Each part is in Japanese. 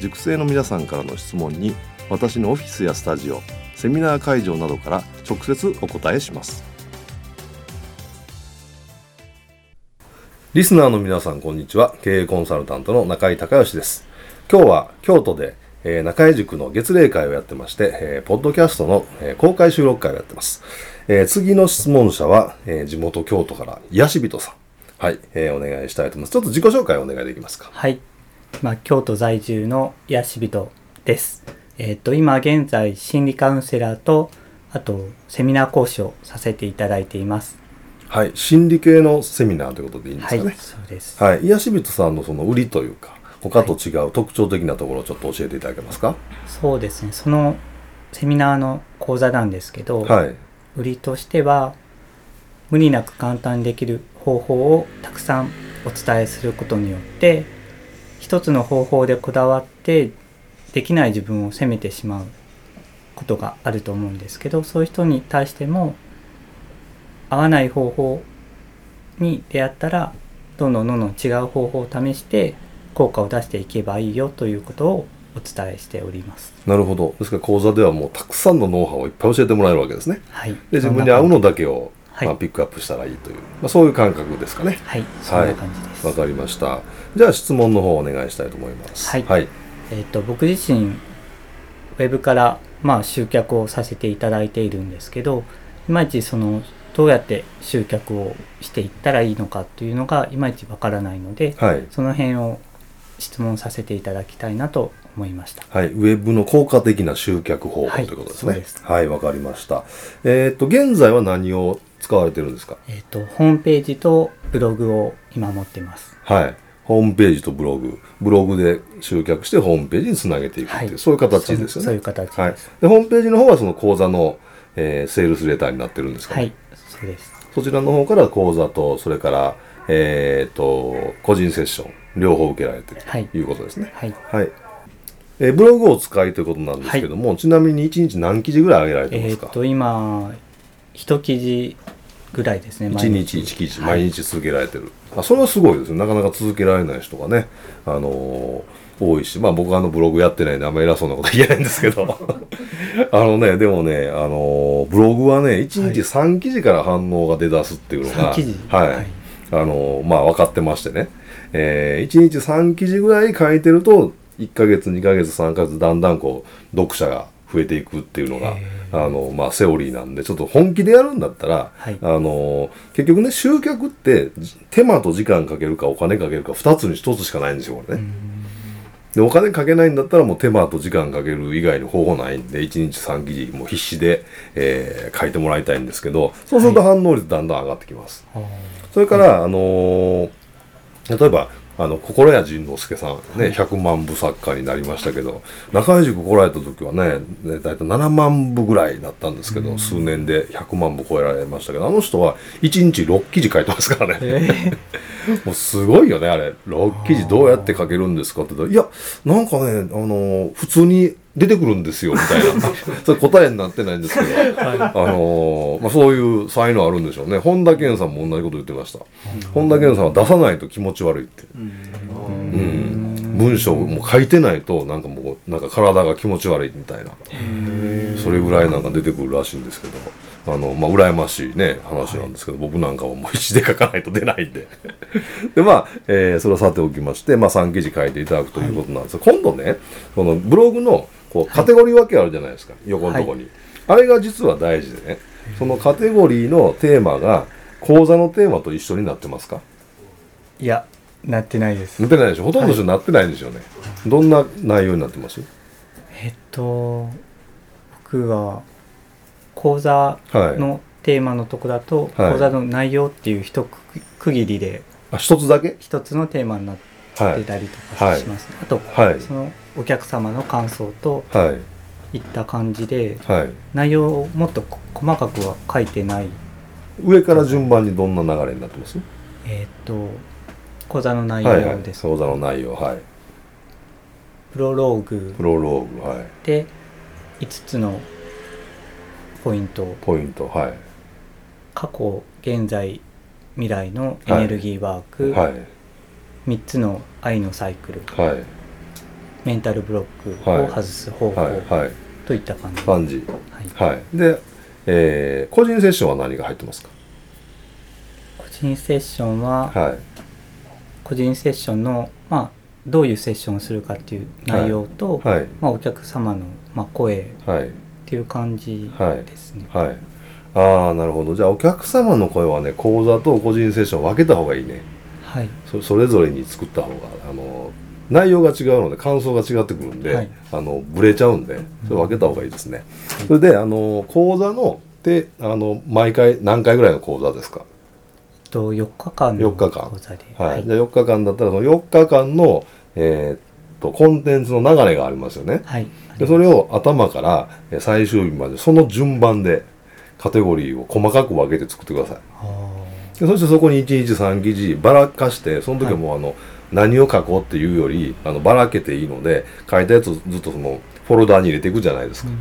塾生の皆さんからの質問に私のオフィスやスタジオセミナー会場などから直接お答えします。リスナーの皆さんこんにちは。経営コンサルタントの中井孝義です。今日は京都で、えー、中井塾の月例会をやってまして、えー、ポッドキャストの、えー、公開収録会をやってます、えー、次の質問者は、えー、地元京都から癒し人さん。はい、えー、お願いしたいと思います。ちょっと自己紹介をお願いできますか。はい。まあ、京都在住の癒し人です。えっ、ー、と、今現在心理カウンセラーと、あとセミナー講師をさせていただいています。はい、心理系のセミナーということでいいんですかね。はい、そうです。はい、癒し人さんのその売りというか、他と違う特徴的なところをちょっと教えていただけますか？そうですね。そのセミナーの講座なんですけど、はい、売りとしては無理なく簡単にできる方法をたくさんお伝えすることによって一つの方法でこだわってできない自分を責めてしまうことがあると思うんですけどそういう人に対しても合わない方法に出会ったらどんどんどんどん違う方法を試して効果を出していけばいいよということをお伝えしております。なるほど。ですから講座ではもうたくさんのノウハウをいっぱい教えてもらえるわけですね、はい、で自分に合うのだけをはい、まあ、ピックアップしたらいいという、まあ、そういう感覚ですかね。はい。そんな感じです。わ、はい、かりました。じゃあ質問の方お願いしたいと思います。はい、はい、えっ、ー、と僕自身ウェブからまあ集客をさせていただいているんですけどいまいちそのどうやって集客をしていったらいいのかというのがいまいちわからないので、はい、その辺を質問させていただきたいなと思いました。はい、ウェブの効果的な集客方法、ということですね。はい、わかりました。えっ、ー、と現在は何を使われてるんですか？えっ、と、ホームページとブログを今持ってます。はい。ホームページとブログ、ブログで集客してホームページにつなげていくっていう、はい、そういう形ですよね。そういう形はい。で、ホームページの方はその講座の、えー、セールスレターになってるんですか、ね、はい、そうです。そちらの方から講座と、それから、えっ、ー、と、個人セッション、両方受けられてるということですね。はい。はい。えー、ブログを使いということなんですけども、はい、ちなみに1日何記事ぐらい上げられてますか？えっ、と、今、一記事ぐらいですね1日。1記事毎日続けられてる、はい、あそれはすごいですねなかなか続けられない人がねあのー、多いしまあ僕はあのブログやってないんであんまり偉そうなこと言えないんですけど。あのねでもねあのー、ブログはね1日3記事から反応が出だすっていうのが、はい、はい、あのー、まあ分かってましてね、えー、1日3記事ぐらい書いてると1ヶ月2ヶ月3ヶ月だんだんこう読者が増えていくっていうのがあの、まあ、セオリーなんでちょっと本気でやるんだったら、はい、あの結局ね集客って手間と時間かけるかお金かけるか2つに1つしかないんですよこれね。でお金かけないんだったらもう手間と時間かける以外に方法ないんで1日3記事もう必死で、えー、書いてもらいたいんですけどそうすると反応率だんだん上がってきます。はい、それから、あのー、例えばあの心谷仁之助さんね100万部作家になりましたけど中井塾来られた時はね大体7万部ぐらいだったんですけど、うん、数年で100万部超えられましたけどあの人は1日6記事書いてますからね、えー、もうすごいよねあれ。6記事どうやって書けるんですかって言ったらいやなんかねあの普通に出てくるんですよみたいな。それ答えになってないんですけど、はい、あのー、まあ、そういう才能あるんでしょうね。本田健さんも同じこと言ってました、本田健さんは出さないと気持ち悪いって、うん、文章も書いてないとなんかもうなんか体が気持ち悪いみたいな。それぐらいなんか出てくるらしいんですけど。あのまあ羨ましいね話なんですけど、はい、僕なんかはもう一で書かないと出ないんで。でまあ、えー、それはさておきまして、まあ、3記事書いていただくということなんです。が、はい、今度ねこのブログのこうカテゴリー分けあるじゃないですか、横のとこに、あれが実は大事でね。そのカテゴリーのテーマが講座のテーマと一緒になってますか？いやなってないです。なってないでしょ？ほとんど人なってないんでしょうね、どんな内容になってます？えっと僕は講座のテーマのとこだと、はい、講座の内容っていう一区切りであ一つだけ？一つのテーマになってたりとかします、はい、あと、はい、そのお客様の感想と、い。った感じで、内容をもっと細かくは書いてない。上から順番にどんな流れになってます？えっ、と講座の内容です、はい。はい、講座の内容はい。プロローグ。プロローグはい。で5つのポイント。ポイントはい。過去現在未来のエネルギーワーク、はい、3つの愛のサイクル、はい、メンタルブロックを外す方法、はい、といった感じ。感じ。はい、はい、で、えー、個人セッションは何が入ってますか？個人セッションは、はい、個人セッションのまあどういうセッションをするかっていう内容と、はい、まあ、お客様の、まあ、声、はい。っていう感じですね。はい、はい、ああなるほど。じゃあお客様の声はね講座と個人セッション分けた方がいいね。はい、そそれぞれに作った方があの内容が違うので感想が違ってくるんで、はい、あのブレちゃうんでそれ分けた方がいいですね。うん、それであの講座のであの毎回何回ぐらいの講座ですか？と4日間の講座で、はい、はい、じゃあ4日間だったらその4日間の、えー、とコンテンツの流れがありますよね。はい。でそれを頭から最終日までその順番でカテゴリーを細かく分けて作ってください。でそしてそこに1日3記事ばらかしてその時はもうあの、はい、何を書こうっていうよりあのばらけていいので書いたやつをずっとそのフォルダーに入れていくじゃないですか、うん。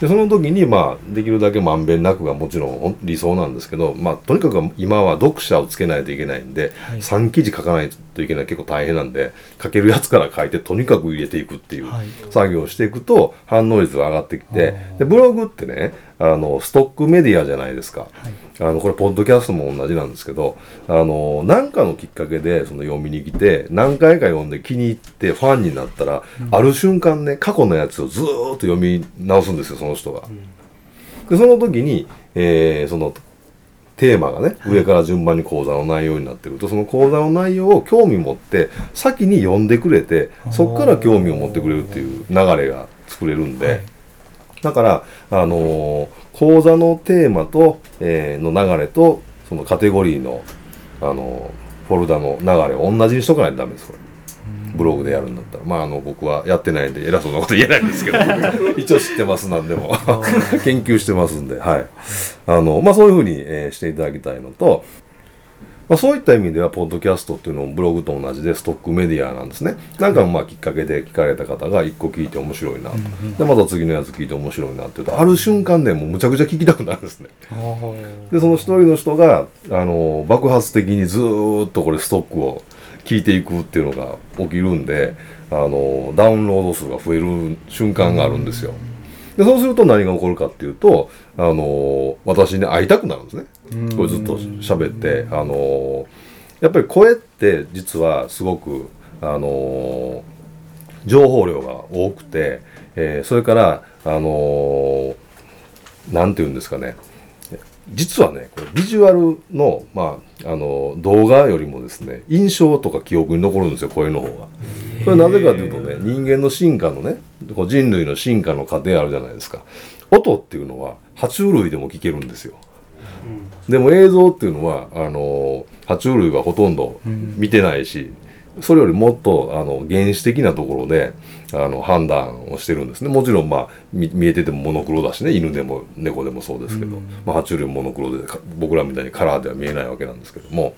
でその時にまあできるだけまんべんなくがもちろん理想なんですけど、まあ、とにかく今は読者をつけないといけないんで、はい、3記事書かないといけない。結構大変なんで書けるやつから書いてとにかく入れていくっていう作業をしていくと反応率が上がってきて、でブログってねあのストックメディアじゃないですか。はい。あのこれポッドキャストも同じなんですけどあの何かのきっかけでその読みに来て何回か読んで気に入ってファンになったら、うん、ある瞬間ね過去のやつをずっと読み直すんですよその人が。でその時に、えー、そのテーマがね上から順番に講座の内容になってるとその講座の内容を興味持って先に読んでくれてそこから興味を持ってくれるっていう流れが作れるんで。だから、あのー、講座のテーマと、えー、の流れと、そのカテゴリーの、あのー、フォルダの流れを同じにしとかないとダメです、これ。ブログでやるんだったら。まあ、あの、僕はやってないんで、偉そうなこと言えないんですけど、一応知ってます、なんでも。研究してますんで、はい。あの、まあ、そういうふうに、えー、していただきたいのと、まあ、そういった意味では、ポッドキャストっていうのもブログと同じでストックメディアなんですね。なんかまあきっかけで聞かれた方が一個聞いて面白いなと。で、また次のやつ聞いて面白いなって言うと、ある瞬間でもうむちゃくちゃ聞きたくなるんですね。で、その一人の人が、あの、爆発的にずっとこれストックを聞いていくっていうのが起きるんで、あの、ダウンロード数が増える瞬間があるんですよ。でそうすると何が起こるかっていうと、あの私に会いたくなるんですね。これずっと喋って、あのやっぱり声って実はすごく、あの情報量が多くて、えー、それから、あのなんて言うんですかね、実はねこれビジュアルの,、まあ、あの動画よりもですね印象とか記憶に残るんですよ声の方が。それなぜかというとね人間の進化のね人類の進化の過程あるじゃないですか。音っていうのは爬虫類でも聞けるんですよ。でも映像っていうのはあの爬虫類はほとんど見てないし、それよりもっとあの原始的なところであの判断をしてるんですね。もちろん、まあ、見えててもモノクロだしね。犬でも猫でもそうですけど、うん、まあ、爬虫類もモノクロで僕らみたいにカラーでは見えないわけなんですけども。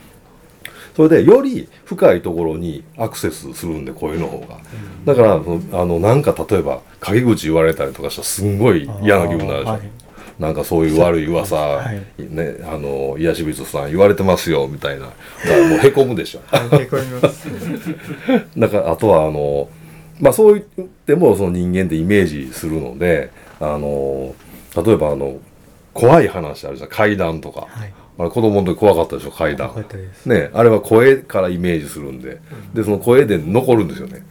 それでより深いところにアクセスするんで声の方が、だからあのなんか例えば陰口言われたりとかしたらすんごい嫌な気分になるでしょ。なんかそういう悪い噂、はい、ね、あの、癒し人さん言われてますよ、みたいな。だからもうへこむでしょ。へこみます。だから、あとは、あの、まあそう言っても、その人間ってイメージするので、あの、例えばあの、怖い話あるじゃん。階段とか、はい。あれ子供の時怖かったでしょ階段。ねあれは声からイメージするんで。でその声で残るんですよね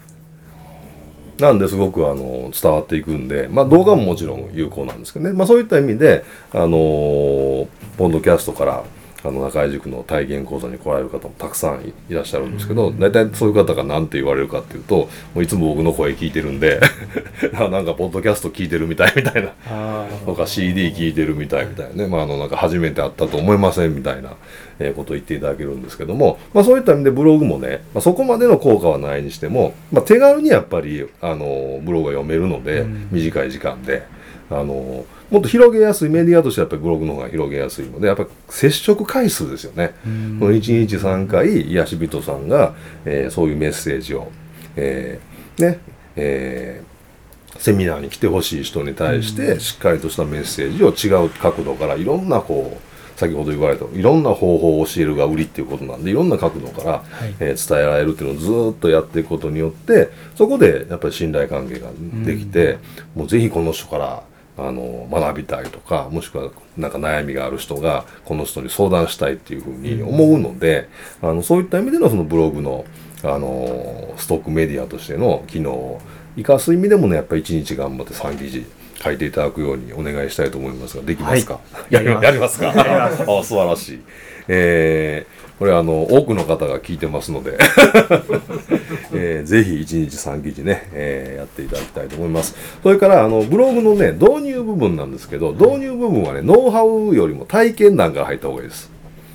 なんですごくあの伝わっていくんで、まあ、動画ももちろん有効なんですけどね、まあ、そういった意味で、あのーポンドキャストからあの中井塾の体験講座に来られる方もたくさんいいらっしゃるんですけど、大体そういう方が何て言われるかっていうともういつも僕の声聞いてるんで あなんかポッドキャスト聞いてるみたいみたいな。あとか CD 聞いてるみたいみたいな。ね、まあ、あのなんか初めて会ったと思いませんみたいな、えーことを言っていただけるんですけども、まあ、そういった意味でブログもね、まあ、そこまでの効果はないにしても、まあ、手軽にやっぱりあのブログが読めるので、うん。短い時間で。あのもっと広げやすいメディアとしてやっぱりブログの方が広げやすいのでやっぱり接触回数ですよね。うん。この1日3回癒し人さんが、えーそういうメッセージを、えーねえーセミナーに来てほしい人に対してしっかりとしたメッセージを違う角度からいろんなこう先ほど言われたいろんな方法を教えるが売りっていうことなんでいろんな角度から、はい。えー伝えられるっていうのをずーっとやっていくことによってそこでやっぱり信頼関係ができて、もうぜひこの人からあの学びたいとかもしくはなんか悩みがある人がこの人に相談したいっていうふうに思うので、あのそういった意味でのそのブログのあのストックメディアとしての機能を生かす意味でもねやっぱり1日頑張って3記事書いていただくようにお願いしたいと思いますができますか、はい。やり やりますか？あ素晴らしい。えーこれあの多くの方が聞いてますので、えーぜひ1日3記事ね、えーやっていただきたいと思います。それからあのブログのね導入部分なんですけど導入部分はねノウハウよりも体験談から入った方がいいです。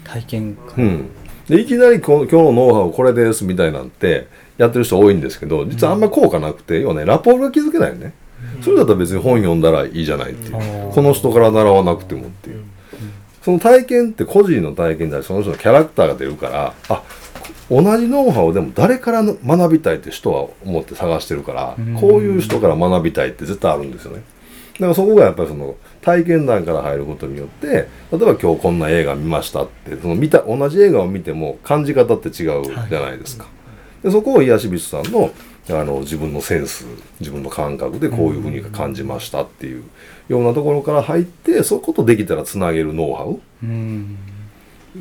体験か。うん、でいきなりこの今日のノウハウこれですみたいなんてやってる人多いんですけど実はあんまり効果なくて、要はねラポールが気づけないよね、それだったら別に本読んだらいいじゃないっていう、うん。この人から習わなくてもっていう、その体験って個人の体験でその人のキャラクターが出るからあ同じノウハウでも誰からの学びたいって人は思って探してるから、うん。こういう人から学びたいって絶対あるんですよね。だからそこがやっぱりその体験談から入ることによって例えば今日こんな映画見ましたってその見た同じ映画を見ても感じ方って違うじゃないですか、でそこを癒し人さんのあの自分のセンス自分の感覚でこういうふうに感じましたっていうようなところから入ってそういうことできたらつなげるノウハウうん。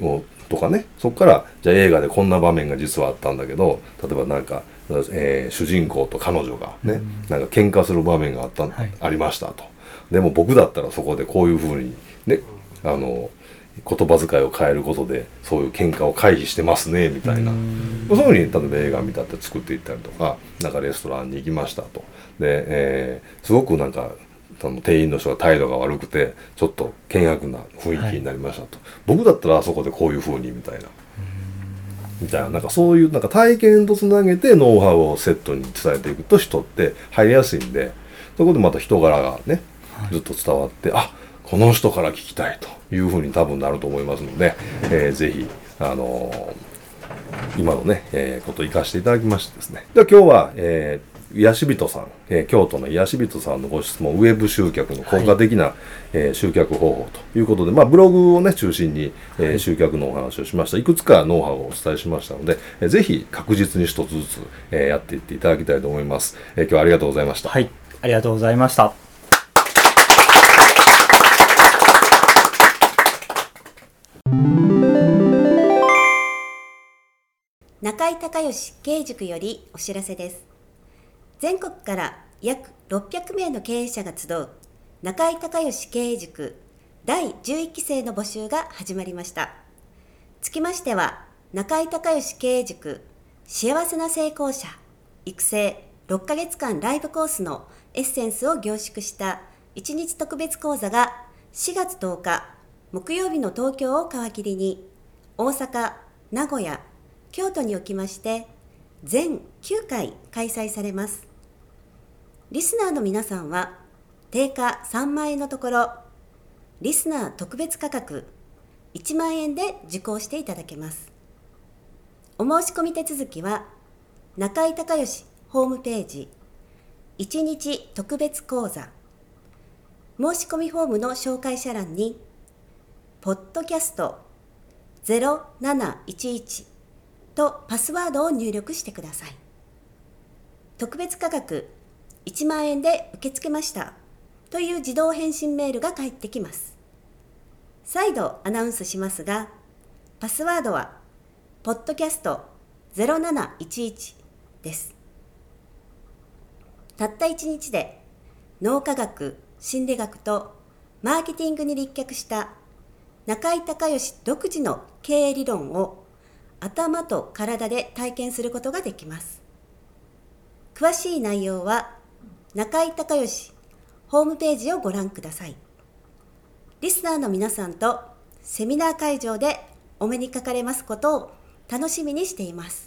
をとかね。そこからじゃあ映画でこんな場面が実はあったんだけど例えばなんか、えー主人公と彼女がね、なんか喧嘩する場面があった、はい。ありましたと。でも僕だったらそこでこういうふうにねあの言葉遣いを変えることでそういう喧嘩を回避してますねみたいな、うん。そういうふうに例えば映画見たって作っていったりとかなんかレストランに行きましたとで、えーすごくなんかその店員の人が態度が悪くてちょっと険悪な雰囲気になりましたと、僕だったらあそこでこういうふうにみたいな。みたいな。なんかそういうなんか体験とつなげてノウハウをセットに伝えていくと人って入りやすいんでそこでまた人柄がねずっと伝わって、あこの人から聞きたいというふうに多分なると思いますので、えーぜひあのー今のね、えーことを生かしていただきましてですね。では今日は、えー癒し人さん、えー京都の癒し人さんのご質問、ウェブ集客の効果的な、えー集客方法ということで、まあ、ブログをね、中心に、えー集客のお話をしました。いくつかノウハウをお伝えしましたので、えーぜひ確実に一つずつ、えーやっていっていただきたいと思います。えー今日はありがとうございました。はいありがとうございました中井隆義経営塾よりお知らせです。全国から約600名の経営者が集う中井隆義経営塾第11期生の募集が始まりました。つきましては中井隆義経営塾幸せな成功者育成6ヶ月間ライブコースのエッセンスを凝縮した1日特別講座が4月10日木曜日の東京を皮切りに大阪、名古屋、京都におきまして全9回開催されます。リスナーの皆さんは定価3万円のところリスナー特別価格1万円で受講していただけます。お申し込み手続きは中井隆義ホームページ1日特別講座。申し込みフォームの紹介者欄にポッドキャスト0711とパスワードを入力してください特別価格1万円で受け付けましたという自動返信メールが返ってきます再度アナウンスしますが、パスワードは、ポッドキャスト0711です。たった一日で脳科学、心理学とマーケティングに立脚した中井隆義独自の経営理論を頭と体で体験することができます。詳しい内容は中井隆義ホームページをご覧ください。リスナーの皆さんとセミナー会場でお目にかかれますことを楽しみにしています。